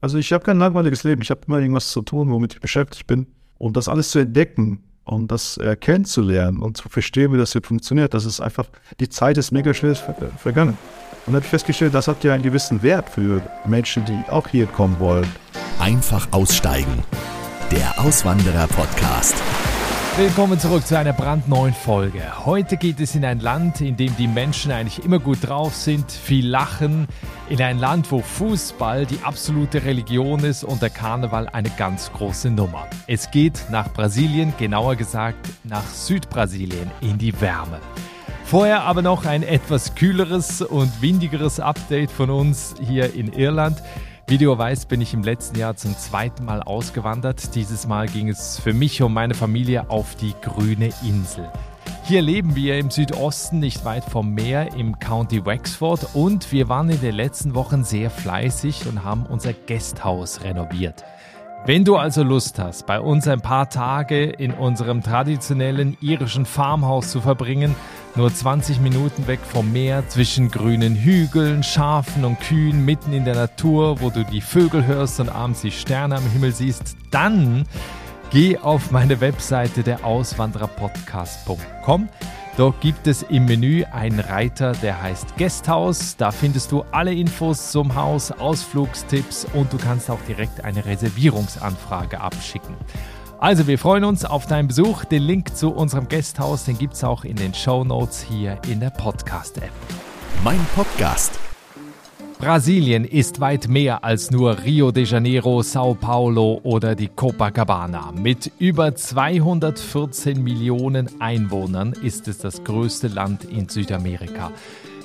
Also ich habe kein langweiliges Leben. Ich habe immer irgendwas zu tun, womit ich beschäftigt bin. Und das alles zu entdecken und das äh, kennenzulernen und zu verstehen, wie das hier funktioniert, das ist einfach, die Zeit ist mega schnell ver vergangen. Und habe ich festgestellt, das hat ja einen gewissen Wert für Menschen, die auch hier kommen wollen. Einfach aussteigen. Der Auswanderer-Podcast. Willkommen zurück zu einer brandneuen Folge. Heute geht es in ein Land, in dem die Menschen eigentlich immer gut drauf sind, viel lachen, in ein Land, wo Fußball die absolute Religion ist und der Karneval eine ganz große Nummer. Es geht nach Brasilien, genauer gesagt nach Südbrasilien, in die Wärme. Vorher aber noch ein etwas kühleres und windigeres Update von uns hier in Irland. Wie du weißt, bin ich im letzten Jahr zum zweiten Mal ausgewandert. Dieses Mal ging es für mich und meine Familie auf die grüne Insel. Hier leben wir im Südosten, nicht weit vom Meer im County Wexford und wir waren in den letzten Wochen sehr fleißig und haben unser Gasthaus renoviert. Wenn du also Lust hast, bei uns ein paar Tage in unserem traditionellen irischen Farmhaus zu verbringen, nur 20 Minuten weg vom Meer, zwischen grünen Hügeln, Schafen und Kühen, mitten in der Natur, wo du die Vögel hörst und abends die Sterne am Himmel siehst, dann geh auf meine Webseite der Auswandererpodcast.com. Dort gibt es im Menü einen Reiter, der heißt Guesthouse. Da findest du alle Infos zum Haus, Ausflugstipps und du kannst auch direkt eine Reservierungsanfrage abschicken. Also, wir freuen uns auf deinen Besuch. Den Link zu unserem Gasthaus, den gibt es auch in den Show Notes hier in der Podcast-App. Mein Podcast. Brasilien ist weit mehr als nur Rio de Janeiro, Sao Paulo oder die Copacabana. Mit über 214 Millionen Einwohnern ist es das größte Land in Südamerika.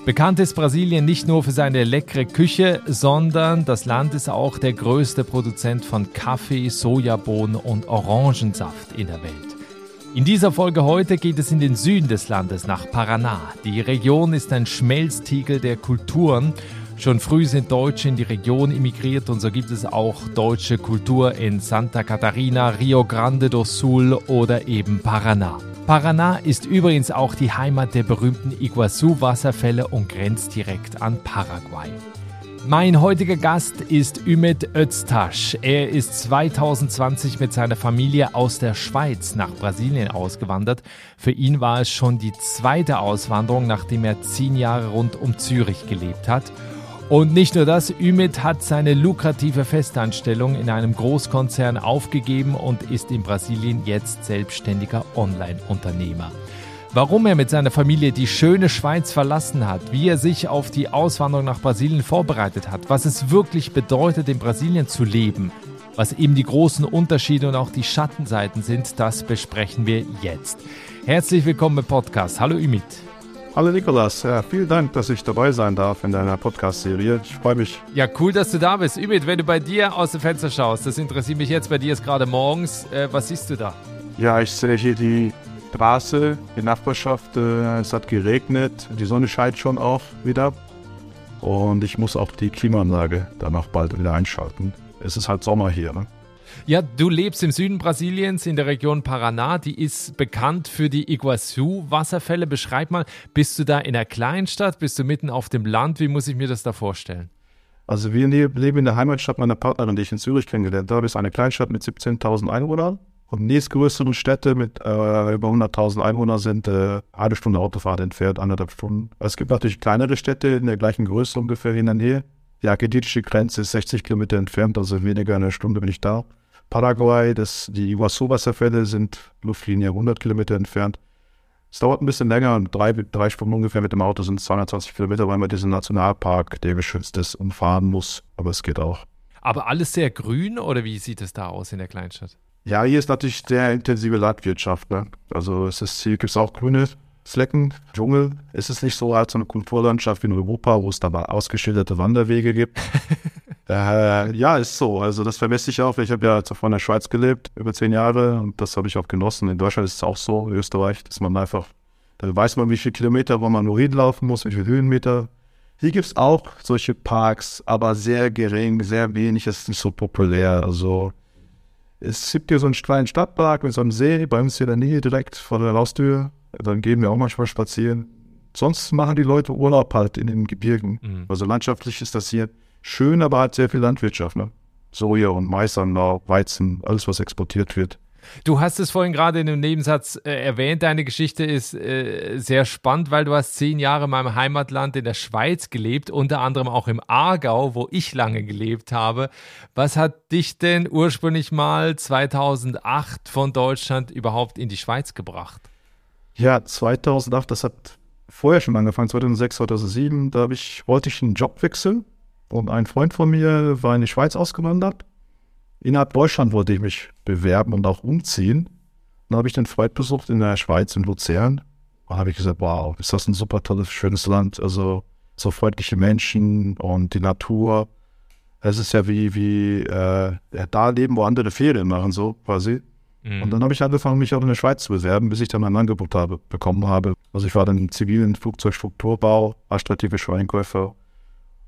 Bekannt ist Brasilien nicht nur für seine leckere Küche, sondern das Land ist auch der größte Produzent von Kaffee, Sojabohnen und Orangensaft in der Welt. In dieser Folge heute geht es in den Süden des Landes nach Paraná. Die Region ist ein Schmelztiegel der Kulturen. Schon früh sind Deutsche in die Region immigriert und so gibt es auch deutsche Kultur in Santa Catarina, Rio Grande do Sul oder eben Paraná. Paraná ist übrigens auch die Heimat der berühmten Iguazu-Wasserfälle und grenzt direkt an Paraguay. Mein heutiger Gast ist Ümit Öztaş. Er ist 2020 mit seiner Familie aus der Schweiz nach Brasilien ausgewandert. Für ihn war es schon die zweite Auswanderung, nachdem er zehn Jahre rund um Zürich gelebt hat. Und nicht nur das, Ümit hat seine lukrative Festanstellung in einem Großkonzern aufgegeben und ist in Brasilien jetzt selbstständiger Online-Unternehmer. Warum er mit seiner Familie die schöne Schweiz verlassen hat, wie er sich auf die Auswanderung nach Brasilien vorbereitet hat, was es wirklich bedeutet, in Brasilien zu leben, was eben die großen Unterschiede und auch die Schattenseiten sind, das besprechen wir jetzt. Herzlich willkommen im Podcast. Hallo Ümit. Hallo Nikolas, ja, vielen Dank, dass ich dabei sein darf in deiner Podcast-Serie. Ich freue mich. Ja, cool, dass du da bist. Ümit, wenn du bei dir aus dem Fenster schaust, das interessiert mich jetzt, bei dir ist gerade morgens, äh, was siehst du da? Ja, ich sehe hier die Straße, die Nachbarschaft, äh, es hat geregnet, die Sonne scheint schon auch wieder. Und ich muss auch die Klimaanlage danach bald wieder einschalten. Es ist halt Sommer hier, ne? Ja, du lebst im Süden Brasiliens in der Region Paraná. Die ist bekannt für die Iguazu-Wasserfälle. Beschreib mal, bist du da in einer Kleinstadt? Bist du mitten auf dem Land? Wie muss ich mir das da vorstellen? Also wir leben in der Heimatstadt meiner Partnerin, die ich in Zürich kennengelernt habe. Ist eine Kleinstadt mit 17.000 Einwohnern. Und nächstgrößeren Städte mit äh, über 100.000 Einwohnern sind äh, eine Stunde Autofahrt entfernt, anderthalb Stunden. Es gibt natürlich kleinere Städte in der gleichen Größe ungefähr in der Nähe. Die argentinische Grenze ist 60 Kilometer entfernt, also weniger eine Stunde bin ich da. Paraguay, das, die Iguazu-Wasserfälle sind Luftlinie 100 Kilometer entfernt. Es dauert ein bisschen länger, drei, drei Stunden ungefähr mit dem Auto sind 220 Kilometer, weil man diesen Nationalpark, der geschützt ist, umfahren muss. Aber es geht auch. Aber alles sehr grün oder wie sieht es da aus in der Kleinstadt? Ja, hier ist natürlich sehr intensive Landwirtschaft. Ne? Also es ist, hier gibt es auch grüne Flecken, Dschungel. Es ist nicht so als so eine Kulturlandschaft wie in Europa, wo es da ausgeschilderte Wanderwege gibt. äh, ja, ist so. Also das vermesse ich auch. Ich habe ja zuvor in der Schweiz gelebt, über zehn Jahre, und das habe ich auch genossen. In Deutschland ist es auch so, in Österreich, dass man einfach, da weiß man, wie viele Kilometer, wo man nur hinlaufen muss, wie viele Höhenmeter. Hier gibt es auch solche Parks, aber sehr gering, sehr wenig, es ist nicht so populär. Also es gibt hier so einen kleinen Stadtpark mit so einem See, bei uns hier in der Nähe direkt vor der Haustür. Dann gehen wir auch manchmal spazieren. Sonst machen die Leute Urlaub halt in den Gebirgen. Mhm. Also landschaftlich ist das hier schön, aber hat sehr viel Landwirtschaft. Ne? Soja und Maisanbau, Weizen, alles was exportiert wird. Du hast es vorhin gerade in einem Nebensatz äh, erwähnt, deine Geschichte ist äh, sehr spannend, weil du hast zehn Jahre in meinem Heimatland in der Schweiz gelebt, unter anderem auch im Aargau, wo ich lange gelebt habe. Was hat dich denn ursprünglich mal 2008 von Deutschland überhaupt in die Schweiz gebracht? Ja, 2008, das hat vorher schon angefangen, 2006, 2007, da ich, wollte ich einen Job wechseln und ein Freund von mir war in die Schweiz ausgewandert Innerhalb Deutschland wollte ich mich bewerben und auch umziehen. Dann habe ich den Freund besucht in der Schweiz, in Luzern. Da habe ich gesagt, wow, ist das ein super tolles, schönes Land. Also so freundliche Menschen und die Natur. Es ist ja wie, wie äh, da leben, wo andere Ferien machen, so quasi. Mhm. Und dann habe ich angefangen, mich auch in der Schweiz zu bewerben, bis ich dann ein Angebot habe, bekommen habe. Also ich war dann im zivilen Flugzeugstrukturbau, strategischer Einkäufer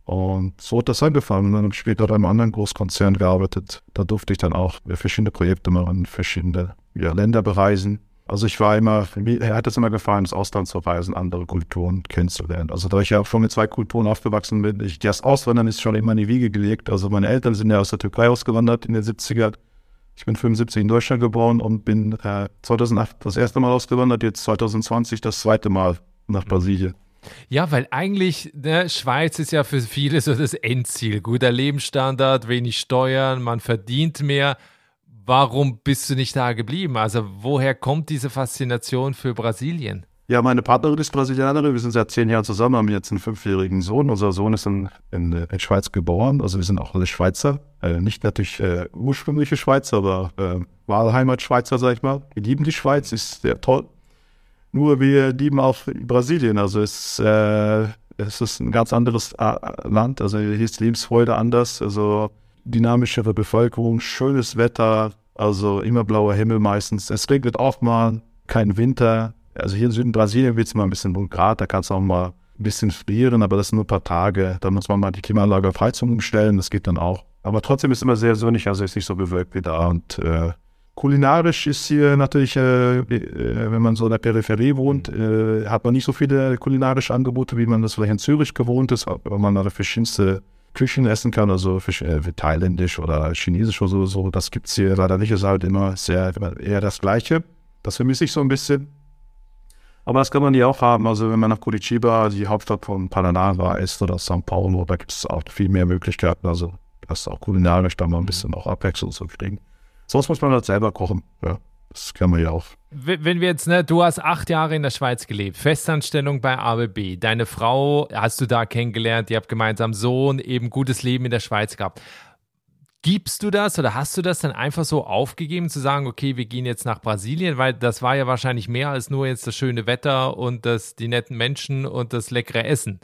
und so hat das angefangen. Dann habe ich später bei einem anderen Großkonzern gearbeitet. Da durfte ich dann auch verschiedene Projekte machen, verschiedene ja, Länder bereisen. Also ich war immer, mir hat es immer gefallen, ins Ausland zu reisen, andere Kulturen kennenzulernen. Also da ich ja schon mit zwei Kulturen aufgewachsen bin, ich, das Auswandern ist schon immer in die Wiege gelegt. Also meine Eltern sind ja aus der Türkei ausgewandert in den 70er. Ich bin 75 in Deutschland geboren und bin äh, 2008 das erste Mal ausgewandert, jetzt 2020 das zweite Mal nach Brasilien. Ja, weil eigentlich, ne, Schweiz ist ja für viele so das Endziel. Guter Lebensstandard, wenig Steuern, man verdient mehr. Warum bist du nicht da geblieben? Also, woher kommt diese Faszination für Brasilien? Ja, meine Partnerin ist Brasilianerin. Wir sind seit zehn Jahren zusammen, haben jetzt einen fünfjährigen Sohn. Unser Sohn ist in, in, in Schweiz geboren. Also, wir sind auch alle Schweizer. Äh, nicht natürlich äh, ursprüngliche Schweizer, aber äh, Wahlheimat-Schweizer, sag ich mal. Wir lieben die Schweiz, ist sehr toll. Nur wir lieben auch Brasilien. Also es, äh, es ist ein ganz anderes äh, Land. Also hier ist Lebensfreude anders. Also dynamischere Bevölkerung, schönes Wetter, also immer blauer Himmel meistens. Es regnet auch mal, kein Winter. Also hier in Süden Brasilien wird es mal ein bisschen 0 Grad, da kann es auch mal ein bisschen frieren, aber das sind nur ein paar Tage. Da muss man mal die Klimaanlage auf Heizung umstellen, das geht dann auch. Aber trotzdem ist es immer sehr sonnig, also ist nicht so bewölkt wie da. Und äh, Kulinarisch ist hier natürlich, äh, äh, wenn man so in der Peripherie wohnt, äh, hat man nicht so viele kulinarische Angebote, wie man das vielleicht in Zürich gewohnt ist, weil man da verschiedenste Küchen essen kann, also für, äh, thailändisch oder chinesisch oder so, so. Das gibt es hier leider nicht, es ist halt immer sehr, eher das Gleiche. Das vermisse ich so ein bisschen. Aber das kann man hier auch haben. Also wenn man nach Curitiba, die Hauptstadt von Paraná ist, oder São Paulo, da gibt es auch viel mehr Möglichkeiten. Also das ist auch kulinarisch da mal ein bisschen auch Abwechslung zu kriegen. Sonst muss man halt selber kochen. Ja, das kann man ja auch. Wenn wir jetzt, ne, du hast acht Jahre in der Schweiz gelebt, Festanstellung bei ABB. Deine Frau hast du da kennengelernt, ihr habt gemeinsam Sohn, eben gutes Leben in der Schweiz gehabt. Gibst du das oder hast du das dann einfach so aufgegeben, zu sagen, okay, wir gehen jetzt nach Brasilien, weil das war ja wahrscheinlich mehr als nur jetzt das schöne Wetter und das, die netten Menschen und das leckere Essen.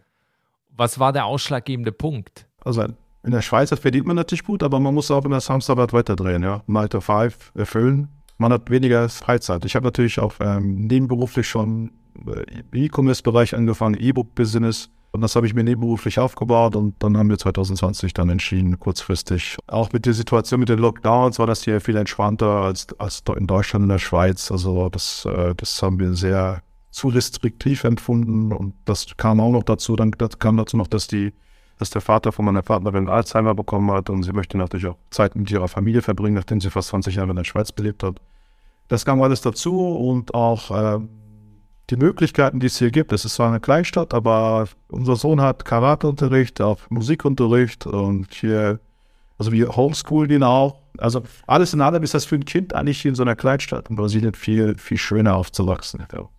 Was war der ausschlaggebende Punkt? Also in der Schweiz verdient man natürlich gut, aber man muss auch in der Samstag weiterdrehen, ja. Nine to Five erfüllen. Man hat weniger Freizeit. Ich habe natürlich auch ähm, nebenberuflich schon äh, E-Commerce-Bereich angefangen, E-Book-Business. Und das habe ich mir nebenberuflich aufgebaut und dann haben wir 2020 dann entschieden, kurzfristig. Auch mit der Situation mit den Lockdowns war das hier viel entspannter als, als in Deutschland und der Schweiz. Also das, äh, das haben wir sehr zu restriktiv empfunden und das kam auch noch dazu. Dann das kam dazu noch, dass die dass der Vater von meiner Partnerin Alzheimer bekommen hat und sie möchte natürlich auch Zeit mit ihrer Familie verbringen, nachdem sie fast 20 Jahre in der Schweiz gelebt hat. Das kam alles dazu und auch äh, die Möglichkeiten, die es hier gibt. Es ist zwar eine Kleinstadt, aber unser Sohn hat Karateunterricht, auch Musikunterricht und hier, also wir homeschoolen ihn auch. Also alles in allem ist das für ein Kind eigentlich in so einer Kleinstadt in Brasilien viel, viel schöner aufzuwachsen. Ja.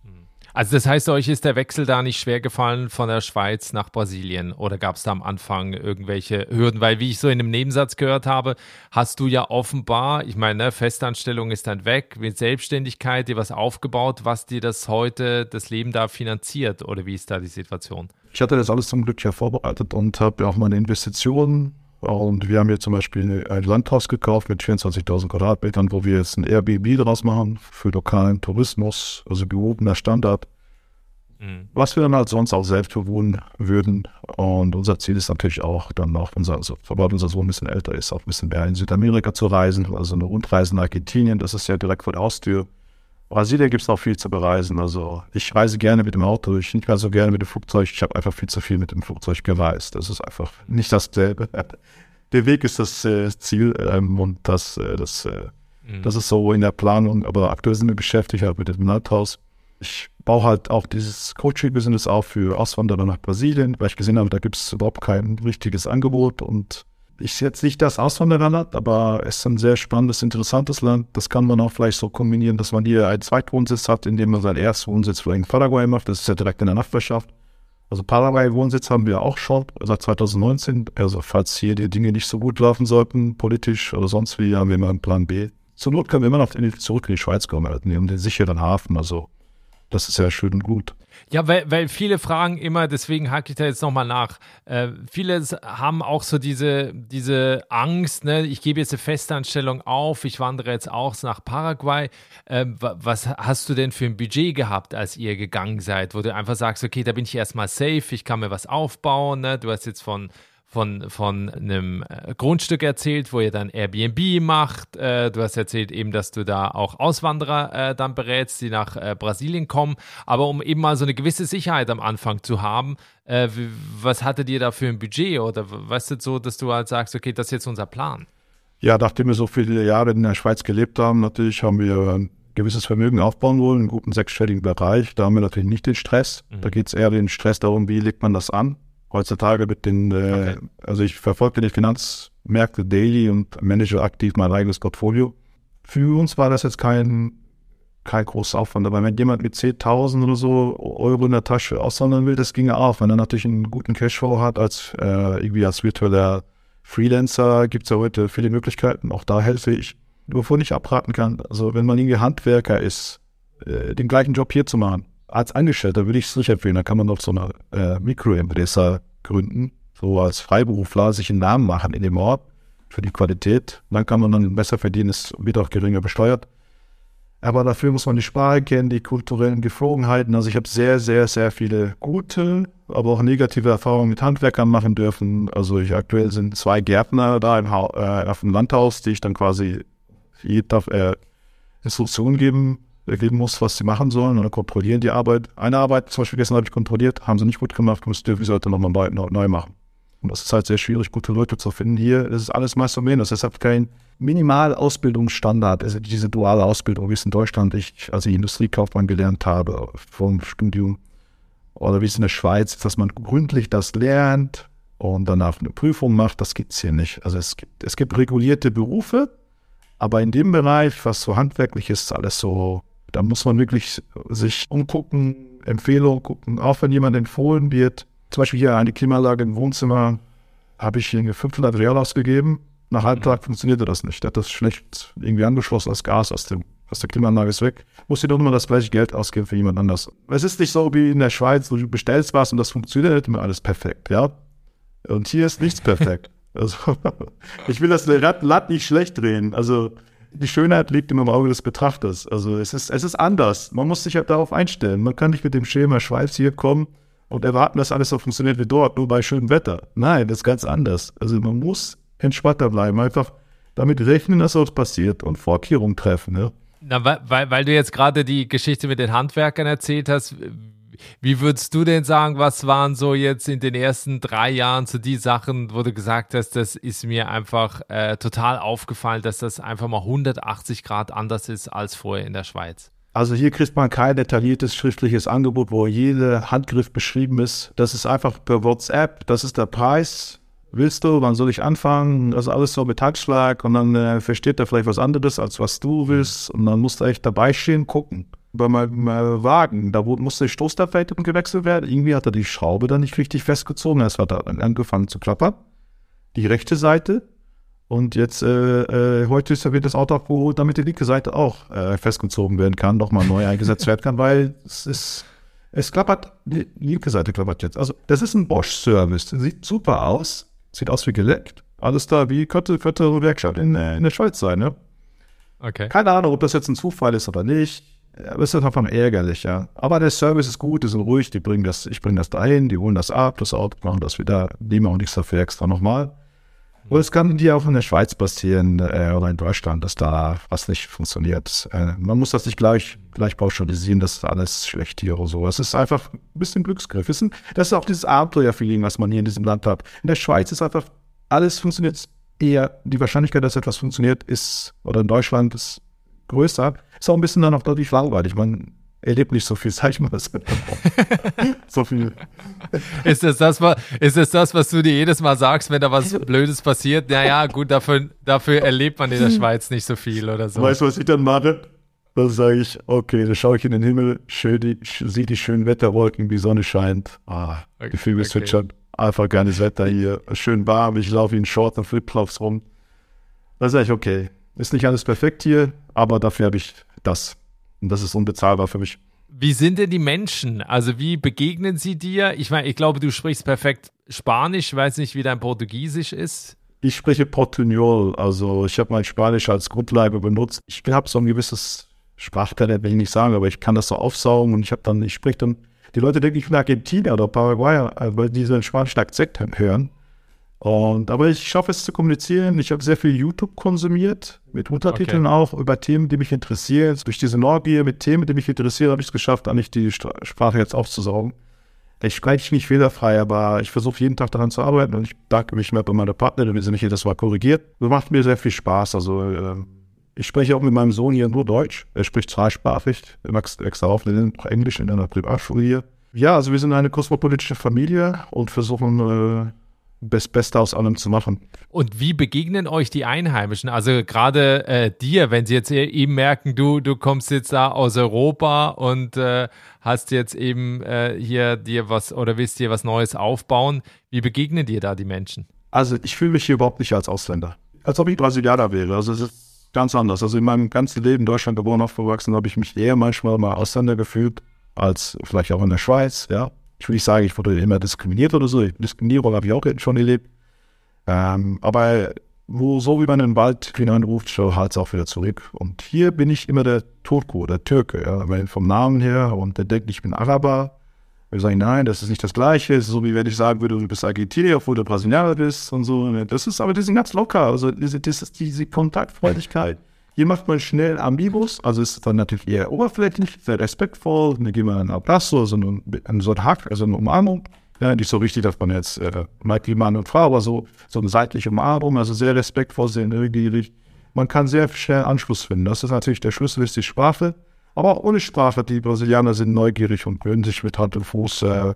Also das heißt, euch ist der Wechsel da nicht schwer gefallen von der Schweiz nach Brasilien oder gab es da am Anfang irgendwelche Hürden? Weil wie ich so in einem Nebensatz gehört habe, hast du ja offenbar, ich meine, ne, Festanstellung ist dann weg, mit Selbstständigkeit dir was aufgebaut, was dir das heute, das Leben da finanziert oder wie ist da die Situation? Ich hatte das alles zum Glück ja vorbereitet und habe auch meine Investitionen und wir haben hier zum Beispiel ein Landhaus gekauft mit 24.000 Quadratmetern, wo wir jetzt ein Airbnb draus machen für lokalen Tourismus, also gehobener Standard. Mhm. Was wir dann halt sonst auch selbst bewohnen würden. Und unser Ziel ist natürlich auch dann noch, unser, also, sobald unser Sohn ein bisschen älter ist, auch ein bisschen mehr in Südamerika zu reisen. Also eine Rundreise nach Argentinien, das ist ja direkt vor der Haustür. Brasilien gibt es auch viel zu bereisen. Also ich reise gerne mit dem Auto, ich nicht mehr so gerne mit dem Flugzeug. Ich habe einfach viel zu viel mit dem Flugzeug gereist. Das ist einfach nicht dasselbe. der Weg ist das äh, Ziel ähm, und das, äh, das, äh, mhm. das ist so in der Planung. Aber aktuell sind wir beschäftigt halt mit dem Landhaus. Ich baue halt auch dieses Coaching-Business auf für Auswanderer nach Brasilien, weil ich gesehen habe, da gibt es überhaupt kein richtiges Angebot und ich jetzt nicht das Auswandererland, aber es ist ein sehr spannendes, interessantes Land. Das kann man auch vielleicht so kombinieren, dass man hier einen Zweitwohnsitz hat, indem man seinen Erstwohnsitz vielleicht in Paraguay macht. Das ist ja direkt in der Nachbarschaft. Also Paraguay-Wohnsitz haben wir auch schon seit 2019. Also falls hier die Dinge nicht so gut laufen sollten, politisch oder sonst wie, haben wir immer einen Plan B. Zur Not können wir immer noch zurück in die Schweiz kommen, halt, um den sicheren Hafen. Also das ist ja schön und gut. Ja, weil, weil viele fragen immer, deswegen hake ich da jetzt nochmal nach. Äh, viele haben auch so diese, diese Angst, ne? ich gebe jetzt eine Festanstellung auf, ich wandere jetzt auch nach Paraguay. Äh, was hast du denn für ein Budget gehabt, als ihr gegangen seid, wo du einfach sagst, okay, da bin ich erstmal safe, ich kann mir was aufbauen. Ne? Du hast jetzt von von, von einem äh, Grundstück erzählt, wo ihr dann Airbnb macht. Äh, du hast erzählt eben, dass du da auch Auswanderer äh, dann berätst, die nach äh, Brasilien kommen. Aber um eben mal so eine gewisse Sicherheit am Anfang zu haben, was hattet ihr da für ein Budget? Oder weißt du so, dass du halt sagst, okay, das ist jetzt unser Plan? Ja, nachdem wir so viele Jahre in der Schweiz gelebt haben, natürlich haben wir ein gewisses Vermögen aufbauen wollen, einen guten sechsstelligen Bereich. Da haben wir natürlich nicht den Stress. Mhm. Da geht es eher den Stress darum, wie legt man das an heutzutage mit den, äh, okay. also ich verfolge die Finanzmärkte daily und manage aktiv mein eigenes Portfolio. Für uns war das jetzt kein, kein großer Aufwand, aber wenn jemand mit 10.000 oder so Euro in der Tasche aussondern will, das ginge auch. Wenn er natürlich einen guten Cashflow hat, als äh, irgendwie als virtueller Freelancer gibt es ja heute viele Möglichkeiten. Auch da helfe ich. Wovon ich abraten kann, also wenn man irgendwie Handwerker ist, äh, den gleichen Job hier zu machen, als Angestellter würde ich es nicht empfehlen. Da kann man doch so eine äh, Mikroempresa gründen, so als Freiberufler sich einen Namen machen in dem Ort für die Qualität. Dann kann man dann besser verdienen, es wird auch geringer besteuert. Aber dafür muss man die Sprache kennen, die kulturellen Geflogenheiten. Also ich habe sehr, sehr, sehr viele gute, aber auch negative Erfahrungen mit Handwerkern machen dürfen. Also ich aktuell sind zwei Gärtner da im ha äh, auf dem Landhaus, die ich dann quasi jeden Tag äh, Instruktionen geben geben muss, was sie machen sollen oder kontrollieren die Arbeit. Eine Arbeit zum Beispiel gestern habe ich kontrolliert, haben sie nicht gut gemacht, müsste wir sollten nochmal neu, machen. Und das ist halt sehr schwierig, gute Leute zu finden. Hier ist alles meist so menos. Es hat kein Minimalausbildungsstandard, also diese duale Ausbildung, wie es in Deutschland ich als Industriekaufmann gelernt habe vom Studium oder wie es in der Schweiz, dass man gründlich das lernt und danach eine Prüfung macht, das gibt es hier nicht. Also es gibt, es gibt regulierte Berufe, aber in dem Bereich, was so handwerklich ist, alles so da muss man wirklich sich umgucken, Empfehlungen gucken, auch wenn jemand empfohlen wird. Zum Beispiel hier eine Klimaanlage im Wohnzimmer, habe ich hier 500 Real ausgegeben. Nach einem Tag funktionierte das nicht. Der hat das schlecht irgendwie angeschlossen, das Gas aus, dem, aus der Klimaanlage ist weg. Muss ich doch immer das gleiche Geld ausgeben für jemand anders. Es ist nicht so wie in der Schweiz, wo du bestellst was und das funktioniert immer alles perfekt, ja. Und hier ist nichts perfekt. also, ich will das Rad nicht schlecht drehen. Also, die Schönheit liegt immer im Auge des Betrachters. Also es ist, es ist anders. Man muss sich halt darauf einstellen. Man kann nicht mit dem Schema Schweiz hier kommen und erwarten, dass alles so funktioniert wie dort, nur bei schönem Wetter. Nein, das ist ganz anders. Also man muss entspannter bleiben, einfach damit rechnen, dass sowas passiert und Vorkehrungen treffen. Ne? Na, weil, weil du jetzt gerade die Geschichte mit den Handwerkern erzählt hast, wie würdest du denn sagen, was waren so jetzt in den ersten drei Jahren so die Sachen, wo du gesagt hast, das ist mir einfach äh, total aufgefallen, dass das einfach mal 180 Grad anders ist als vorher in der Schweiz? Also hier kriegt man kein detailliertes schriftliches Angebot, wo jeder Handgriff beschrieben ist. Das ist einfach per WhatsApp, das ist der Preis. Willst du, wann soll ich anfangen? Das ist alles so mit Handschlag und dann äh, versteht er vielleicht was anderes, als was du willst. Und dann musst du echt dabei stehen, gucken bei meinem Wagen, da musste die Stoßdämpferleitung gewechselt werden. Irgendwie hat er die Schraube dann nicht richtig festgezogen. Es hat dann angefangen zu klappern. Die rechte Seite. Und jetzt, äh, äh, heute ist, wird das Auto abgeholt, damit die linke Seite auch äh, festgezogen werden kann, nochmal neu eingesetzt werden kann, weil es ist, es klappert, die linke Seite klappert jetzt. Also, das ist ein Bosch-Service. Sieht super aus. Sieht aus wie geleckt. Alles da, wie könnte, könnte eine Werkstatt in, äh, in der Schweiz sein, ne? Okay. Keine Ahnung, ob das jetzt ein Zufall ist oder nicht aber es ist einfach ärgerlich, ja. Aber der Service ist gut, die sind ruhig, die bringen das, ich bringe das dahin, die holen das ab, das Auto, machen das wieder, nehmen auch nichts dafür extra nochmal. Und es kann dir auch in der Schweiz passieren äh, oder in Deutschland, dass da was nicht funktioniert. Äh, man muss das nicht gleich, gleich pauschalisieren, das ist alles schlecht hier oder so. Es ist einfach ein bisschen Glücksgriff. Das ist auch dieses Abenteuer-Feeling, was man hier in diesem Land hat. In der Schweiz ist einfach, alles funktioniert eher die Wahrscheinlichkeit, dass etwas funktioniert, ist, oder in Deutschland ist größer. Ist auch ein bisschen dann auch dadurch langweilig. Man erlebt nicht so viel, sag ich mal. so viel. Ist es das, was, ist es das, was du dir jedes Mal sagst, wenn da was Blödes passiert? Naja, gut, dafür, dafür erlebt man in der Schweiz nicht so viel oder so. Weißt du, was ich dann mache? Dann sage ich, okay, dann schaue ich in den Himmel, schön die, sehe die schönen Wetterwolken, die Sonne scheint. Ah, okay, die Vögel okay. zwitschern. Einfach geiles Wetter hier, schön warm, ich laufe in Short und Flipflops rum. Dann sage ich, okay, ist nicht alles perfekt hier, aber dafür habe ich das. Und das ist unbezahlbar für mich. Wie sind denn die Menschen? Also wie begegnen sie dir? Ich meine, ich glaube, du sprichst perfekt Spanisch. Ich weiß nicht, wie dein Portugiesisch ist. Ich spreche Portugnol. Also ich habe mein Spanisch als Grundlage benutzt. Ich habe so ein gewisses Sprachtalent, will ich nicht sagen, aber ich kann das so aufsaugen und ich habe dann, ich spreche dann, die Leute denken, ich bin Argentinier oder Paraguayer, weil die diesen spanischen Akzent hören. Und, aber ich schaffe es zu kommunizieren. Ich habe sehr viel YouTube konsumiert, mit Untertiteln okay. auch, über Themen, die mich interessieren. Durch diese Neugier mit Themen, die mich interessieren, habe ich es geschafft, eigentlich die Sprache jetzt aufzusaugen. Ich spreche nicht fehlerfrei, aber ich versuche jeden Tag daran zu arbeiten und ich danke mich mehr bei meiner Partnerin, wenn sie mich jedes Mal korrigiert. Das macht mir sehr viel Spaß. Also äh, ich spreche auch mit meinem Sohn hier nur Deutsch. Er spricht zweisprachig, er wächst extra auf Englisch in einer Privatschule hier. Ja, also wir sind eine kosmopolitische Familie und versuchen äh, das Beste aus allem zu machen. Und wie begegnen euch die Einheimischen? Also gerade äh, dir, wenn sie jetzt e-, eben merken, du, du kommst jetzt da aus Europa und äh, hast jetzt eben äh, hier dir was oder willst dir was Neues aufbauen. Wie begegnen dir da die Menschen? Also ich fühle mich hier überhaupt nicht als Ausländer. Als ob ich Brasilianer wäre. Also es ist ganz anders. Also in meinem ganzen Leben in Deutschland geboren, aufgewachsen, habe ich mich eher manchmal mal Ausländer gefühlt, als vielleicht auch in der Schweiz, ja ich will nicht sagen, ich wurde immer diskriminiert oder so. Diskriminierung habe ich auch schon erlebt. Ähm, aber wo so wie man in den Wald hineinruft, so halt es auch wieder zurück. Und hier bin ich immer der Turko, der Türke, ja, weil vom Namen her und der denkt, ich bin Araber. Wir sagen, nein, das ist nicht das Gleiche. Es ist so wie wenn ich sagen würde, du bist Argentinier, obwohl du Brasilianer bist und so. Das ist aber, die sind ganz locker. Also, das ist diese Kontaktfreudigkeit. Hier macht man schnell Ambibus, also ist dann natürlich eher oberflächlich, sehr respektvoll. Dann gehen wir einen Abrazo, also einen, so ein Hack, also eine Umarmung. Ja, nicht so richtig, dass man jetzt äh, wie Mann und Frau, aber so, so eine seitliche Umarmung, also sehr respektvoll, sehr neugierig. Man kann sehr schnell Anschluss finden. Das ist natürlich der Schlüssel, ist die Sprache. Aber auch ohne Sprache, die Brasilianer sind neugierig und können sich mit Hand und Fuß äh,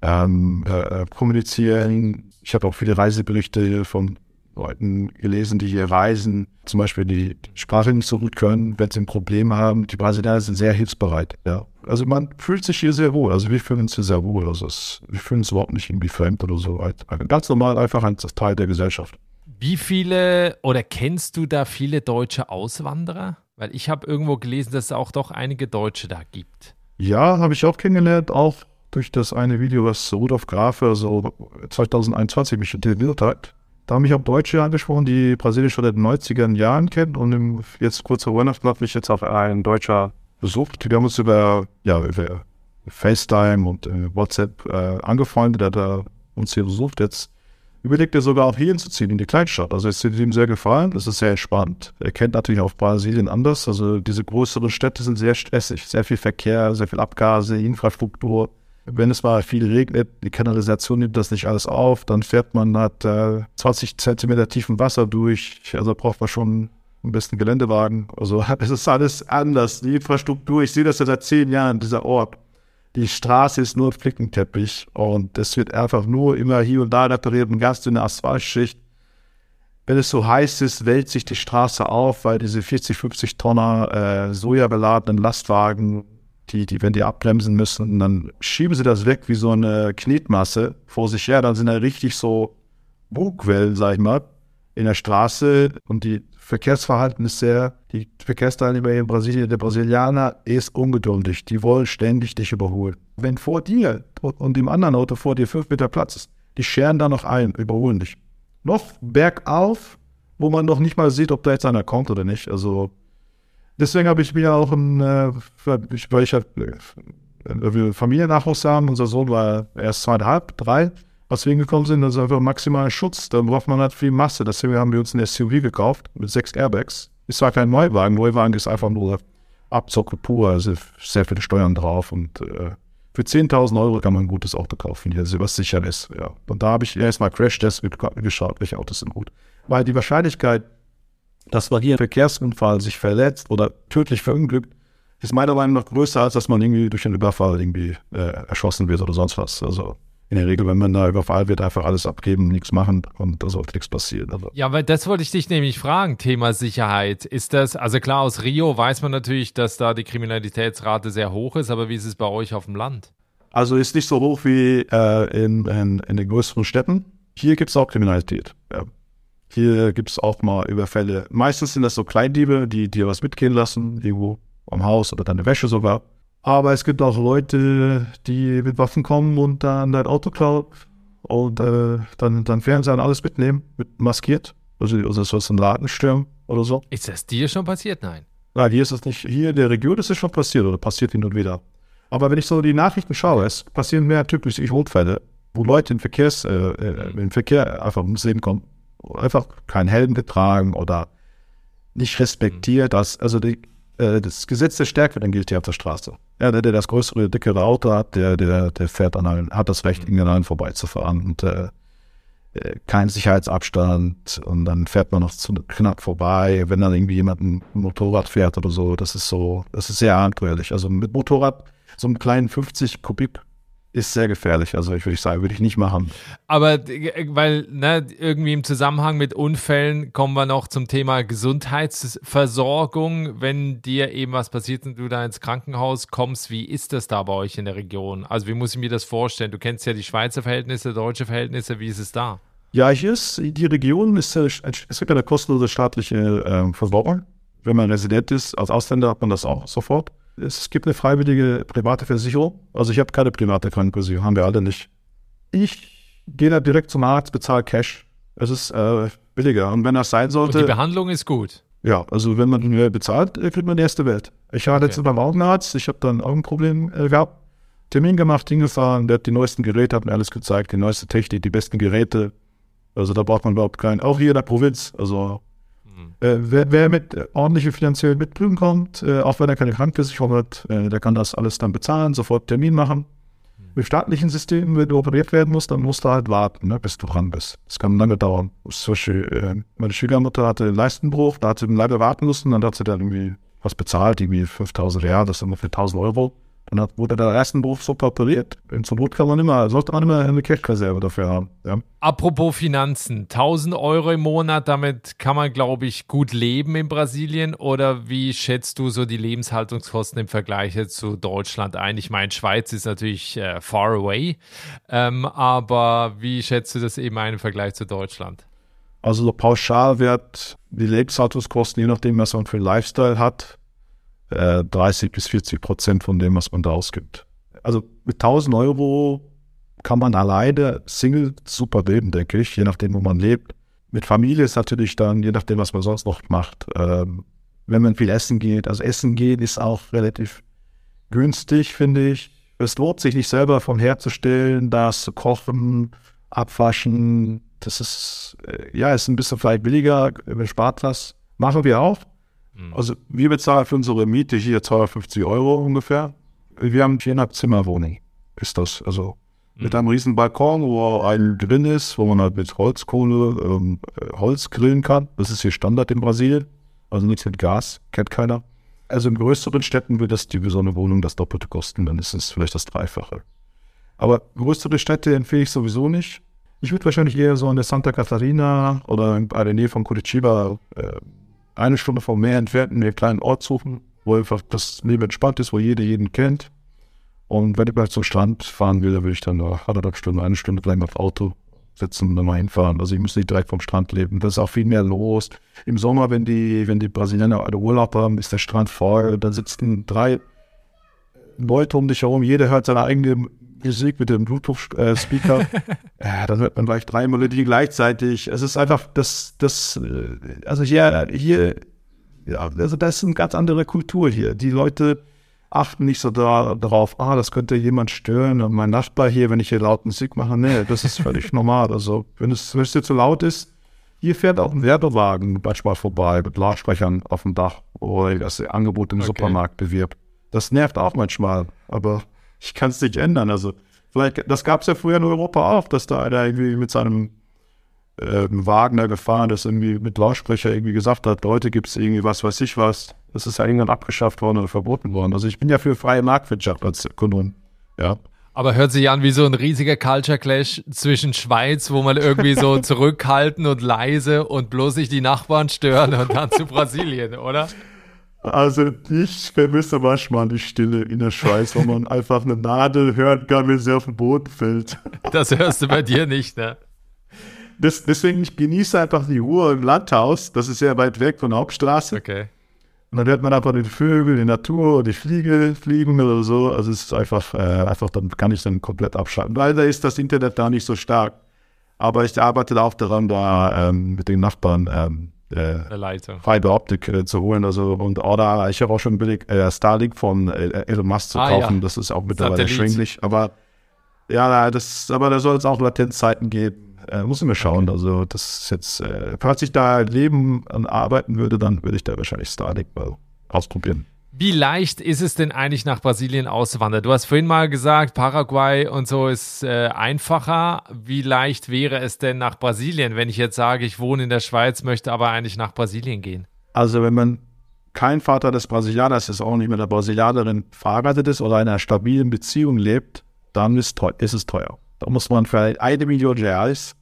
ähm, äh, kommunizieren. Ich habe auch viele Reiseberichte von Leuten gelesen, die hier reisen, zum Beispiel die Sprache nicht so gut können, wenn sie ein Problem haben. Die Brasilianer sind sehr hilfsbereit. Ja. Also man fühlt sich hier sehr wohl. Also wir fühlen uns hier sehr wohl. Also es, wir fühlen uns überhaupt nicht irgendwie fremd oder so. Ganz normal einfach ein Teil der Gesellschaft. Wie viele oder kennst du da viele deutsche Auswanderer? Weil ich habe irgendwo gelesen, dass es auch doch einige Deutsche da gibt. Ja, habe ich auch kennengelernt, auch durch das eine Video, was Rudolf Grafe so 2021 mich interviewt hat. Da haben mich auch Deutsche angesprochen, die Brasilien schon seit den 90er Jahren kennen. Und jetzt kurz vor Weihnachten hat mich jetzt auch ein Deutscher besucht. Wir haben uns über, ja, über FaceTime und äh, WhatsApp äh, angefreundet. Der hat er uns hier besucht. Jetzt überlegt er sogar auch hier hinzuziehen, in die Kleinstadt. Also es ist ihm sehr gefallen. Das ist sehr spannend. Er kennt natürlich auch Brasilien anders. Also diese größeren Städte sind sehr stressig. Sehr viel Verkehr, sehr viel Abgase, Infrastruktur wenn es mal viel regnet, die Kanalisation nimmt das nicht alles auf, dann fährt man hat äh, 20 Zentimeter tiefen Wasser durch. Also braucht man schon am besten Geländewagen. Also es ist alles anders. Die Infrastruktur, ich sehe das ja seit zehn Jahren, dieser Ort. Die Straße ist nur Flickenteppich und es wird einfach nur immer hier und da repariert, eine ganz dünne Asphaltschicht. Wenn es so heiß ist, wälzt sich die Straße auf, weil diese 40, 50 Tonner äh, Soja beladenen Lastwagen die, die, wenn die abbremsen müssen, dann schieben sie das weg wie so eine Knetmasse vor sich her. Dann sind da richtig so Bugwellen, sag ich mal, in der Straße. Und die Verkehrsverhalten ist sehr, die Verkehrsteilnehmer in Brasilien, der Brasilianer ist ungeduldig. Die wollen ständig dich überholen. Wenn vor dir und dem anderen Auto vor dir fünf Meter Platz ist, die scheren da noch ein, überholen dich. Noch bergauf, wo man noch nicht mal sieht, ob da jetzt einer kommt oder nicht. Also Deswegen habe ich mir auch ein, äh, weil ich halt äh, Familiennachwuchs haben, unser Sohn war erst zweieinhalb, drei, als wir hingekommen sind, das ist einfach maximalen Schutz. Da braucht man halt viel Masse. Deswegen haben wir uns ein SUV gekauft mit sechs Airbags. Ist zwar kein Neuwagen, Neuwagen ist einfach nur Abzocke pur, also sehr viele Steuern drauf und äh, für 10.000 Euro kann man ein gutes Auto kaufen, hier, was sicher ist. Ja. Und da habe ich erstmal Crash-Test geschaut, welche Autos sind gut. weil die Wahrscheinlichkeit, dass man hier Verkehrsunfall sich verletzt oder tödlich verunglückt, ist meiner Meinung nach größer, als dass man irgendwie durch einen Überfall irgendwie äh, erschossen wird oder sonst was. Also in der Regel, wenn man da überfallen wird, einfach alles abgeben, nichts machen und da sollte nichts passieren. Also. Ja, weil das wollte ich dich nämlich fragen, Thema Sicherheit. Ist das, also klar, aus Rio weiß man natürlich, dass da die Kriminalitätsrate sehr hoch ist, aber wie ist es bei euch auf dem Land? Also ist nicht so hoch wie äh, in, in, in, den größeren Städten. Hier gibt es auch Kriminalität. Ja. Hier gibt es auch mal Überfälle. Meistens sind das so Kleindiebe, die dir was mitgehen lassen, irgendwo am Haus oder deine Wäsche sogar. Aber es gibt auch Leute, die mit Waffen kommen und dann dein Auto klauen und äh, dann, dann Fernseher und alles mitnehmen, mit maskiert. Also, also so ein Laden stürmen oder so. Ist das dir schon passiert? Nein. Nein, hier ist das nicht. Hier in der Region ist es schon passiert oder passiert hin und wieder. Aber wenn ich so die Nachrichten schaue, es passieren mehr typische Unfälle, wo Leute in Verkehrs, äh, äh, im Verkehr einfach ums Leben kommen, einfach keinen Helm getragen oder nicht respektiert. Das, also die, äh, das Gesetz der Stärkeren gilt hier auf der Straße. Ja, der, der das größere, dickere Auto hat, der, der, der fährt an allen, hat das Recht, mhm. irgendeinen vorbeizufahren und äh, äh, kein Sicherheitsabstand und dann fährt man noch zu knapp vorbei, wenn dann irgendwie jemand ein Motorrad fährt oder so. Das ist so, das ist sehr abenteuerlich. Also mit Motorrad, so einem kleinen 50 Kubik ist sehr gefährlich. Also ich würde sagen, würde ich nicht machen. Aber weil ne, irgendwie im Zusammenhang mit Unfällen kommen wir noch zum Thema Gesundheitsversorgung. Wenn dir eben was passiert und du da ins Krankenhaus kommst, wie ist das da bei euch in der Region? Also wie muss ich mir das vorstellen? Du kennst ja die Schweizer Verhältnisse, deutsche Verhältnisse. Wie ist es da? Ja, hier ist die Region ist es gibt eine kostenlose staatliche äh, Versorgung. Wenn man Resident ist, als Ausländer hat man das auch sofort. Es gibt eine freiwillige private Versicherung. Also ich habe keine private Krankenversicherung, haben wir alle nicht. Ich gehe da direkt zum Arzt, bezahle Cash. Es ist äh, billiger. Und wenn das sein sollte. Und die Behandlung ist gut. Ja, also wenn man mehr bezahlt, äh, kriegt man die erste Welt. Ich war okay. letztens beim Augenarzt, ich habe dann Augenproblem äh, gehabt. Termin gemacht, hingefahren, der hat die neuesten Geräte, hat mir alles gezeigt, die neueste Technik, die besten Geräte. Also da braucht man überhaupt keinen, auch hier in der Provinz, also äh, wer, wer, mit äh, ordentlichen finanziellen Mitteln kommt, äh, auch wenn er keine Krankenversicherung hat, äh, der kann das alles dann bezahlen, sofort Termin machen. Mhm. Mit staatlichen Systemen, wenn du operiert werden musst, dann musst du halt warten, ne, bis du dran bist. Das kann lange dauern. Zum Beispiel, äh, meine Schwiegermutter hatte einen Leistenbruch, da hat sie leider warten müssen, dann hat sie dann irgendwie was bezahlt, irgendwie 5000 Real, das ist ungefähr 1000 Euro. Dann hat, wurde der ersten Beruf so operiert. Zur Not kann man immer, sollte man immer eine Cash-Reserve dafür haben. Ja. Apropos Finanzen, 1000 Euro im Monat, damit kann man, glaube ich, gut leben in Brasilien. Oder wie schätzt du so die Lebenshaltungskosten im Vergleich zu Deutschland ein? Ich meine, Schweiz ist natürlich äh, far away, ähm, aber wie schätzt du das eben ein im Vergleich zu Deutschland? Also der Pauschalwert, die Lebenshaltungskosten, je nachdem, was man für einen Lifestyle hat, 30 äh, bis 40 Prozent von dem, was man da ausgibt. Also mit 1000 Euro kann man alleine Single super leben, denke ich, je nachdem, wo man lebt. Mit Familie ist natürlich dann, je nachdem, was man sonst noch macht, ähm, wenn man viel essen geht. Also Essen gehen ist auch relativ günstig, finde ich. Es lohnt sich nicht selber von herzustellen, das zu kochen, abwaschen. Das ist, äh, ja, ist ein bisschen vielleicht billiger, man spart was. Machen wir auch. Mhm. Also wir bezahlen für unsere Miete hier 250 Euro ungefähr. Wir haben viereinhalb Zimmerwohnung, ist das. Also mhm. mit einem riesen Balkon, wo ein drin ist, wo man halt mit Holzkohle ähm, äh, Holz grillen kann. Das ist hier Standard in Brasilien. Also nichts mit Gas, kennt keiner. Also in größeren Städten würde das die so eine Wohnung das Doppelte kosten, dann ist es vielleicht das Dreifache. Aber größere Städte empfehle ich sowieso nicht. Ich würde wahrscheinlich eher so in der Santa Catarina oder in der Nähe von Curitiba äh, eine Stunde vom Meer entfernt einen kleinen Ort suchen, wo einfach das Leben entspannt ist, wo jeder jeden kennt. Und wenn ich mal zum Strand fahren will, dann würde ich dann nach anderthalb Stunden, eine Stunde vielleicht mal auf Auto sitzen und dann mal hinfahren. Also ich muss nicht direkt vom Strand leben. Da ist auch viel mehr los. Im Sommer, wenn die, wenn die Brasilianer Urlaub haben, ist der Strand voll. Da sitzen drei Leute um dich herum. Jeder hört seine eigene Musik mit dem Bluetooth-Speaker. ja, dann hört man gleich drei Melodien gleichzeitig. Es ist einfach das, das, äh, also hier, hier, ja, also das ist eine ganz andere Kultur hier. Die Leute achten nicht so da, darauf, ah, das könnte jemand stören und mein Nachbar hier, wenn ich hier laut Musik mache. Nee, das ist völlig normal. Also, wenn es, wenn es dir zu laut ist, hier fährt auch ein Werbewagen manchmal vorbei mit Lautsprechern auf dem Dach oder das Angebot im okay. Supermarkt bewirbt. Das nervt auch manchmal, aber ich kann es nicht ändern. Also, vielleicht, das gab es ja früher in Europa auch, dass da einer irgendwie mit seinem äh, Wagner gefahren, das irgendwie mit Lautsprecher irgendwie gesagt hat, heute gibt es irgendwie was weiß ich was. Das ist ja irgendwann abgeschafft worden oder verboten worden. Also ich bin ja für freie Marktwirtschaft als Ökonom. Ja. Aber hört sich an wie so ein riesiger Culture Clash zwischen Schweiz, wo man irgendwie so zurückhalten und leise und bloß nicht die Nachbarn stören und dann zu Brasilien, oder? Also ich vermisse manchmal die Stille in der Schweiz, wo man einfach eine Nadel hören kann, wenn sie auf den Boden fällt. Das hörst du bei dir nicht, ne? Das, deswegen, ich genieße einfach die Ruhe im Landhaus. Das ist sehr weit weg von der Hauptstraße. Okay. Und dann hört man einfach die Vögel, die Natur, die Fliege fliegen oder so. Also es ist einfach, äh, einfach, dann kann ich dann komplett abschalten. Leider ist das Internet da nicht so stark. Aber ich arbeite auch daran, da ähm, mit den Nachbarn ähm, äh, Fiber Optik äh, zu holen. Also und oder ich habe auch schon billig äh, Starlink von äh, Elon Musk zu ah, kaufen. Ja. Das ist auch mittlerweile erschwinglich. Aber ja, das, aber da soll es auch Latenzzeiten geben. Äh, muss ich mir schauen. Okay. Also das ist jetzt, äh, falls ich da Leben an arbeiten würde, dann würde ich da wahrscheinlich Starlink mal ausprobieren. Wie leicht ist es denn eigentlich nach Brasilien auszuwandern? Du hast vorhin mal gesagt, Paraguay und so ist äh, einfacher. Wie leicht wäre es denn nach Brasilien, wenn ich jetzt sage, ich wohne in der Schweiz, möchte aber eigentlich nach Brasilien gehen? Also wenn man kein Vater des Brasilianers ist, auch nicht mit der Brasilianerin verheiratet ist oder in einer stabilen Beziehung lebt, dann ist, ist es teuer. Da muss man für eine Million Reais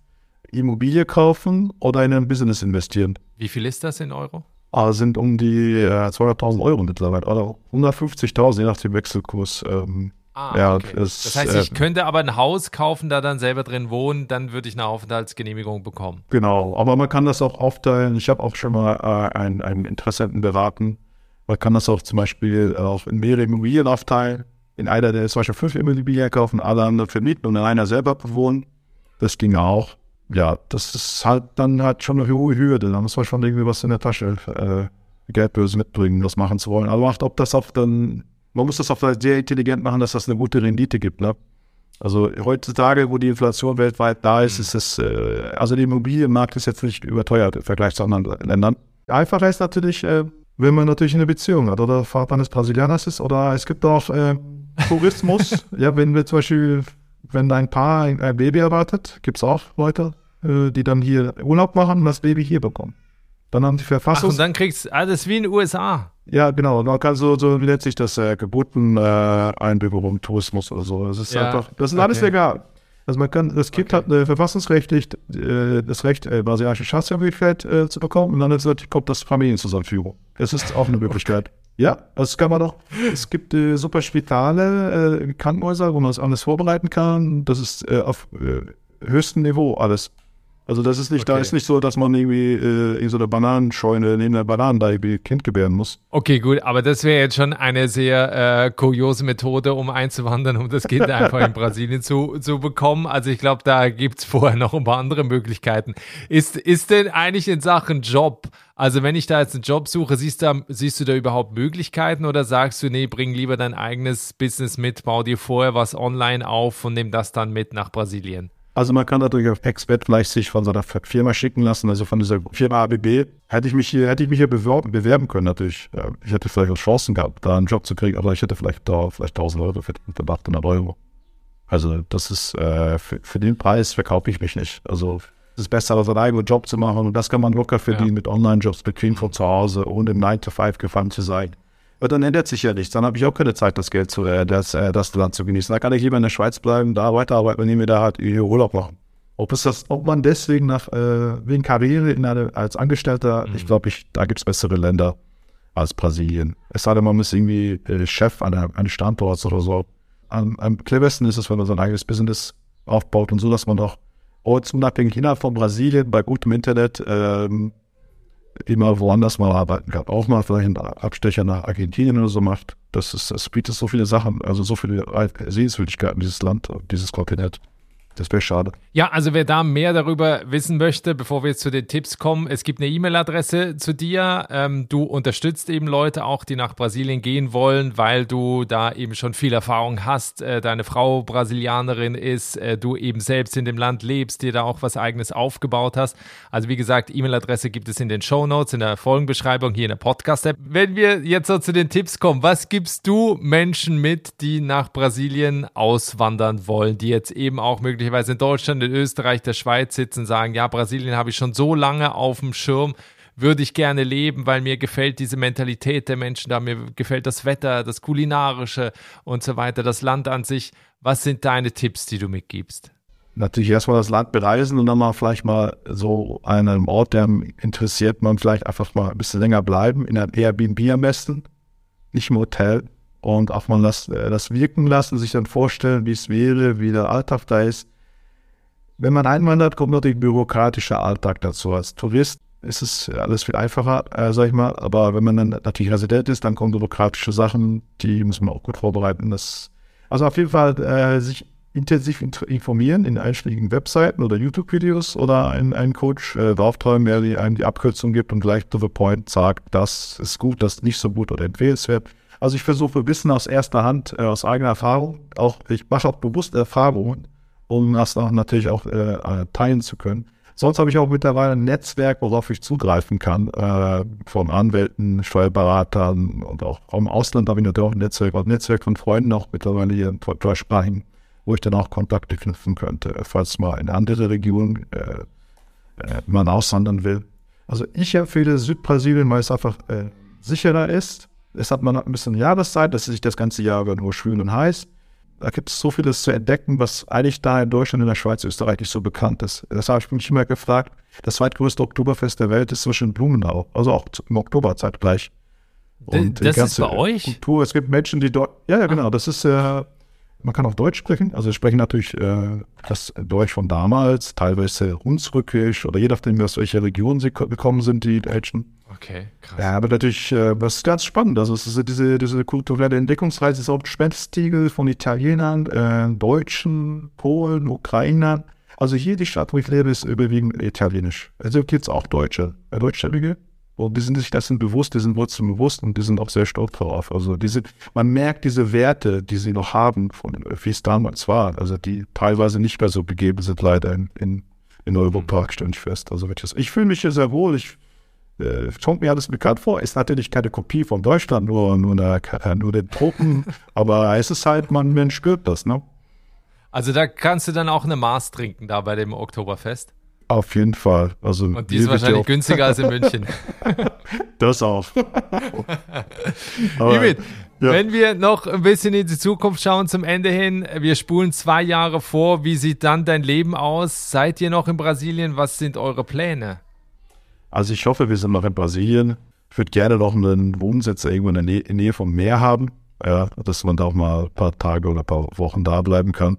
Immobilie kaufen oder in ein Business investieren. Wie viel ist das in Euro? Ah, sind um die äh, 200.000 Euro mittlerweile oder 150.000, je nach dem Wechselkurs. Ähm, ah, ja, okay. es, das heißt, ich äh, könnte aber ein Haus kaufen, da dann selber drin wohnen, dann würde ich eine Aufenthaltsgenehmigung bekommen. Genau, aber man kann das auch aufteilen. Ich habe auch schon mal äh, einen, einen Interessenten beraten. Man kann das auch zum Beispiel auch in mehrere Immobilien aufteilen. In einer, der zum Beispiel fünf Immobilien kaufen, alle anderen vermieten und in einer selber bewohnen. Das ging auch ja, das ist halt dann halt schon eine hohe Hürde. Da muss man schon irgendwie was in der Tasche, äh, Geldbörse mitbringen, das machen zu wollen. Aber macht, ob das auf dann, man muss das auf sehr intelligent machen, dass das eine gute Rendite gibt, ne? Also heutzutage, wo die Inflation weltweit da ist, ist es, äh, also der Immobilienmarkt ist jetzt nicht überteuert im Vergleich zu anderen Ländern. Einfacher ist natürlich, äh, wenn man natürlich eine Beziehung hat oder Vater eines Brasilianers ist oder es gibt auch äh, Tourismus. ja, wenn wir zum Beispiel wenn dein Paar ein, Baby erwartet, gibt es auch Leute, äh, die dann hier Urlaub machen und das Baby hier bekommen. Dann haben die Verfassung. Ach, und dann kriegst du alles wie in den USA. Ja, genau. Man kann so, so wie nennt sich das, äh, Geburteneinbürgerung, äh, Tourismus oder so. Das ist ja, einfach, das ist okay. alles legal. Also man kann, das Kind okay. hat äh, verfassungsrechtlich äh, das Recht, äh, brasilianische Staatsangehörigkeit äh, zu bekommen und dann ist, kommt das Familienzusammenführung. Das ist auch eine Möglichkeit. Ja, das kann man doch. Es gibt äh, super Spitale, äh, Krankenhäuser, wo man das alles vorbereiten kann. Das ist äh, auf äh, höchstem Niveau alles. Also das ist nicht, okay. da ist nicht so, dass man irgendwie äh, in so einer Bananenscheune neben der Bananen da irgendwie Kind gebären muss. Okay, gut, aber das wäre jetzt schon eine sehr äh, kuriose Methode, um einzuwandern, um das Kind einfach in Brasilien zu, zu bekommen. Also ich glaube, da gibt es vorher noch ein paar andere Möglichkeiten. Ist, ist denn eigentlich in Sachen Job, also wenn ich da jetzt einen Job suche, siehst du, siehst du da überhaupt Möglichkeiten oder sagst du, nee, bring lieber dein eigenes Business mit, bau dir vorher was online auf und nimm das dann mit nach Brasilien? Also man kann natürlich auf Expert vielleicht sich von seiner Firma schicken lassen, also von dieser Firma ABB. Hätte ich mich hier, hätte ich mich hier bewerben, bewerben können natürlich. Ich hätte vielleicht auch Chancen gehabt, da einen Job zu kriegen, aber ich hätte vielleicht da vielleicht 1000 Euro für, für 800 Euro. Also das ist, äh, für, für, den Preis verkaufe ich mich nicht. Also es ist besser, als einen eigenen Job zu machen und das kann man locker verdienen ja. mit Online-Jobs, bequem von zu Hause, ohne im 9 to 5 gefangen zu sein. Aber dann ändert sich ja nichts. Dann habe ich auch keine Zeit, das Geld zu, äh, das, äh, das Land zu genießen. Da kann ich lieber in der Schweiz bleiben, da weiterarbeiten und mir da halt Urlaub machen. Ob es das, ob man deswegen nach, äh, wegen Karriere in eine, als Angestellter, mhm. ich glaube, ich, da gibt es bessere Länder als Brasilien. Es sei denn, man ist irgendwie äh, Chef einer, eines Standorts oder so. Am, am cleversten ist es, wenn man sein eigenes Business aufbaut und so, dass man auch ortsunabhängig innerhalb von Brasilien bei gutem Internet ähm, immer woanders mal arbeiten kann. Auch mal vielleicht einen Abstecher nach Argentinien oder so macht. Das, ist, das bietet so viele Sachen, also so viele Sehenswürdigkeiten, dieses Land, dieses Kontinent. Das wäre schade. Ja, also wer da mehr darüber wissen möchte, bevor wir jetzt zu den Tipps kommen, es gibt eine E-Mail-Adresse zu dir. Ähm, du unterstützt eben Leute auch, die nach Brasilien gehen wollen, weil du da eben schon viel Erfahrung hast. Äh, deine Frau Brasilianerin ist, äh, du eben selbst in dem Land lebst, dir da auch was eigenes aufgebaut hast. Also wie gesagt, E-Mail-Adresse gibt es in den Show Notes, in der Folgenbeschreibung, hier in der Podcast-App. Wenn wir jetzt so zu den Tipps kommen, was gibst du Menschen mit, die nach Brasilien auswandern wollen, die jetzt eben auch möglicherweise möglicherweise in Deutschland, in Österreich, der Schweiz sitzen, sagen, ja, Brasilien habe ich schon so lange auf dem Schirm, würde ich gerne leben, weil mir gefällt diese Mentalität der Menschen da, mir gefällt das Wetter, das Kulinarische und so weiter, das Land an sich. Was sind deine Tipps, die du mitgibst? Natürlich erstmal das Land bereisen und dann mal vielleicht mal so an einem Ort, der interessiert, man vielleicht einfach mal ein bisschen länger bleiben, in einem Airbnb am besten, nicht im Hotel und auch mal das, äh, das wirken lassen, sich dann vorstellen, wie es wäre, wie der Alltag da ist. Wenn man einwandert, kommt natürlich bürokratischer Alltag dazu. Als Tourist ist es alles viel einfacher, äh, sag ich mal. Aber wenn man dann natürlich Resident ist, dann kommen bürokratische Sachen, die muss man auch gut vorbereiten. Das, also auf jeden Fall äh, sich intensiv informieren in einschlägigen Webseiten oder YouTube-Videos oder einen, Coach äh, der einem die Abkürzung gibt und gleich to the point sagt, das ist gut, das ist nicht so gut oder empfehlenswert. Also ich versuche Wissen aus erster Hand, äh, aus eigener Erfahrung, auch ich mache auch bewusst Erfahrungen, um das auch natürlich auch äh, äh, teilen zu können. Sonst habe ich auch mittlerweile ein Netzwerk, worauf ich zugreifen kann, äh, von Anwälten, Steuerberatern und auch im Ausland habe ich natürlich auch ein Netzwerk, ein Netzwerk von Freunden auch mittlerweile hier im deutschsprachigen wo ich dann auch Kontakte knüpfen könnte, falls mal in andere Region äh, äh, man auswandern will. Also ich empfehle Südbrasilien, weil es einfach äh, sicherer ist. Es hat man ein bisschen Jahreszeit, das ist nicht das ganze Jahr nur schwül und heiß. Da gibt es so vieles zu entdecken, was eigentlich da in Deutschland, in der Schweiz, Österreich nicht so bekannt ist. Das habe ich mich immer gefragt. Das zweitgrößte Oktoberfest der Welt ist zwischen Blumenau, also auch im Oktober zeitgleich. Und das ist bei euch? Kultur, es gibt Menschen, die dort, ja, ja, genau, das ist äh, man kann auch Deutsch sprechen. Also wir sprechen natürlich äh, das Deutsch von damals, teilweise hunsrückisch oder je nachdem, aus welcher Region sie gekommen sind, die Deutschen. Okay, krass. Ja, aber natürlich, äh, was ist ganz spannend. Also es ist diese, diese kulturelle Entdeckungsreise ist auch Spätstiegel von Italienern, äh, Deutschen, Polen, Ukrainern. Also hier die Stadt, wo ich lebe, ist überwiegend italienisch. Also gibt es auch Deutsche, äh, Deutschstämmige. Und die sind sich dessen bewusst, die sind Wurzeln bewusst und die sind auch sehr stolz darauf. Also diese, man merkt diese Werte, die sie noch haben, von wie es damals war, also die teilweise nicht mehr so begeben sind, leider in, in, in Europa, mhm. stelle ich fest. Also ich, ich fühle mich hier sehr wohl, ich äh, kommt mir alles bekannt vor. Ist natürlich keine Kopie von Deutschland, nur, nur, eine, nur den Truppen, aber es ist halt, man, man spürt das, ne? Also da kannst du dann auch eine Maß trinken, da bei dem Oktoberfest? Auf jeden Fall. Also, Und die ist wahrscheinlich günstiger als in München. das auch. Aber, ja. wenn wir noch ein bisschen in die Zukunft schauen zum Ende hin, wir spulen zwei Jahre vor. Wie sieht dann dein Leben aus? Seid ihr noch in Brasilien? Was sind eure Pläne? Also ich hoffe, wir sind noch in Brasilien. Ich würde gerne noch einen Wohnsitz irgendwo in der Nähe, in der Nähe vom Meer haben. Ja, dass man da auch mal ein paar Tage oder ein paar Wochen da bleiben kann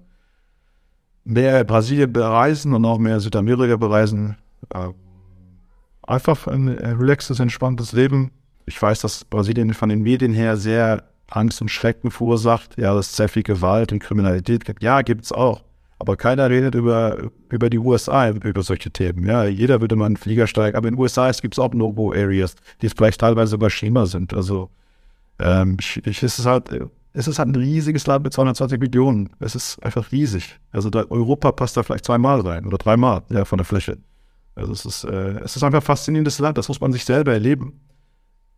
mehr Brasilien bereisen und auch mehr Südamerika bereisen. Äh, einfach ein relaxes, entspanntes Leben. Ich weiß, dass Brasilien von den Medien her sehr Angst und Schrecken verursacht. Ja, dass es sehr viel Gewalt und Kriminalität gibt. Ja, gibt es auch. Aber keiner redet über, über die USA, über solche Themen. Ja, jeder würde mal einen Flieger steigen. Aber in den USA gibt es auch No-Go-Areas, die vielleicht teilweise sogar schlimmer sind. Also, ähm, ich, ich, es ist halt es ist halt ein riesiges Land mit 220 Millionen. Es ist einfach riesig. Also Europa passt da vielleicht zweimal rein oder dreimal ja, von der Fläche. Also es ist, äh, es ist einfach ein faszinierendes Land. Das muss man sich selber erleben.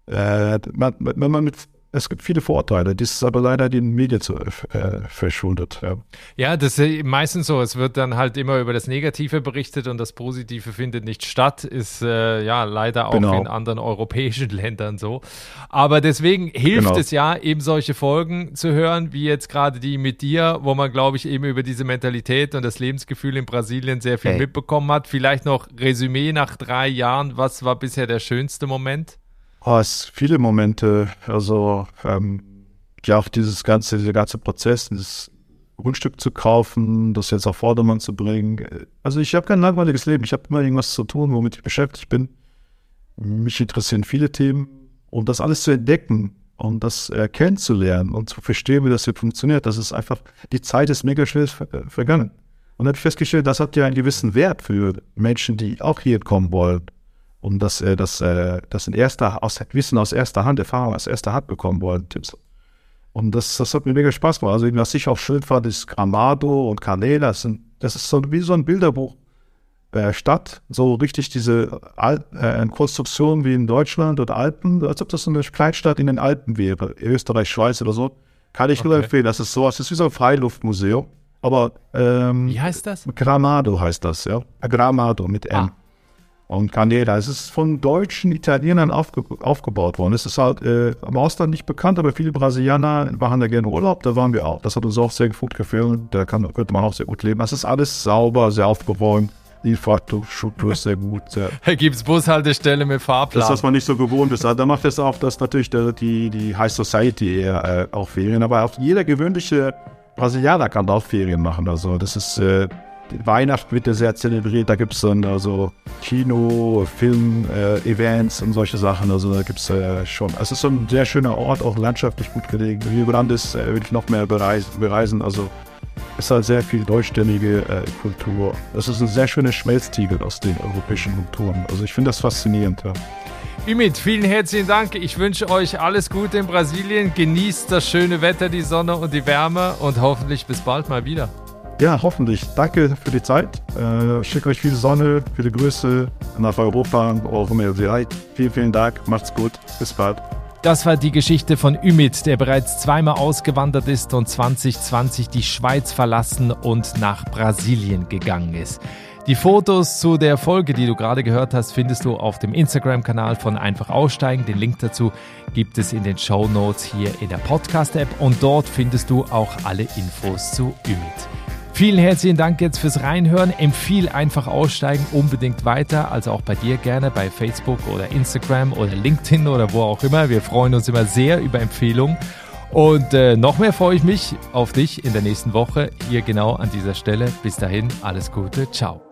Äh, man, wenn man mit es gibt viele Vorteile, das ist aber leider den Medien zu, äh, verschuldet. Ja. ja, das ist meistens so. Es wird dann halt immer über das Negative berichtet und das Positive findet nicht statt. Ist äh, ja leider auch genau. in anderen europäischen Ländern so. Aber deswegen hilft genau. es ja, eben solche Folgen zu hören, wie jetzt gerade die mit dir, wo man, glaube ich, eben über diese Mentalität und das Lebensgefühl in Brasilien sehr viel hey. mitbekommen hat. Vielleicht noch Resümee nach drei Jahren. Was war bisher der schönste Moment? Oh, es viele Momente. Also ähm, ja, auch dieses ganze, dieser ganze Prozess, dieses Grundstück zu kaufen, das jetzt auf Vordermann zu bringen. Also ich habe kein langweiliges Leben. Ich habe immer irgendwas zu tun, womit ich beschäftigt bin. Mich interessieren viele Themen und das alles zu entdecken und das äh, kennenzulernen und zu verstehen, wie das hier funktioniert. Das ist einfach, die Zeit ist mega schnell äh, vergangen. Und habe ich festgestellt, das hat ja einen gewissen Wert für Menschen, die auch hier kommen wollen und das, äh, das, äh, das in erster, aus Wissen aus erster Hand, Erfahrung aus erster Hand bekommen wollen, Tipps. Und das, das hat mir mega Spaß gemacht. Also, was ich auch schön fand, ist Gramado und Canela. Das, sind, das ist so wie so ein Bilderbuch äh, Stadt. So richtig diese Al äh, Konstruktion wie in Deutschland oder Alpen, als ob das so eine Kleinstadt in den Alpen wäre, Österreich, Schweiz oder so. Kann ich okay. nur empfehlen. Das ist so, es ist wie so ein Freiluftmuseum. Aber ähm, Wie heißt das? Gramado heißt das, ja. Gramado mit M. Ah. Und Candela, es ist von deutschen Italienern aufge aufgebaut worden. Es ist halt äh, im Ausland nicht bekannt, aber viele Brasilianer machen da gerne Urlaub, da waren wir auch. Das hat uns auch sehr gut gefallen, da kann, könnte man auch sehr gut leben. Es ist alles sauber, sehr aufgeräumt, die Infrastruktur ist sehr gut. Da gibt es Bushaltestelle mit Fahrplan. das, was man nicht so gewohnt ist. Also, Da macht es auch, dass natürlich die, die High Society eher äh, auch Ferien, aber auch jeder gewöhnliche Brasilianer kann auch Ferien machen. Also das ist, äh, Weihnachten wird ja sehr zelebriert, da gibt es dann also Kino, Film, äh, Events und solche Sachen. Also da gibt es äh, schon. Es ist so ein sehr schöner Ort, auch landschaftlich gut gelegen. Rio Grande ist, äh, will ich noch mehr bereisen. bereisen. Also es ist halt sehr viel deutschstämmige äh, Kultur. Es ist ein sehr schöner Schmelztiegel aus den europäischen Kulturen. Also ich finde das faszinierend. Ja. Ümit, vielen herzlichen Dank. Ich wünsche euch alles Gute in Brasilien. Genießt das schöne Wetter, die Sonne und die Wärme und hoffentlich bis bald mal wieder. Ja, hoffentlich. Danke für die Zeit. Äh, schicke euch viel Sonne, viele Grüße nach Europa und auch ihr seid. Vielen, vielen Dank. Macht's gut. Bis bald. Das war die Geschichte von Ümit, der bereits zweimal ausgewandert ist und 2020 die Schweiz verlassen und nach Brasilien gegangen ist. Die Fotos zu der Folge, die du gerade gehört hast, findest du auf dem Instagram-Kanal von Einfach Aussteigen. Den Link dazu gibt es in den Show Notes hier in der Podcast-App und dort findest du auch alle Infos zu Ümit. Vielen herzlichen Dank jetzt fürs Reinhören. Empfiehl einfach aussteigen unbedingt weiter. Also auch bei dir gerne bei Facebook oder Instagram oder LinkedIn oder wo auch immer. Wir freuen uns immer sehr über Empfehlungen. Und äh, noch mehr freue ich mich auf dich in der nächsten Woche hier genau an dieser Stelle. Bis dahin, alles Gute. Ciao.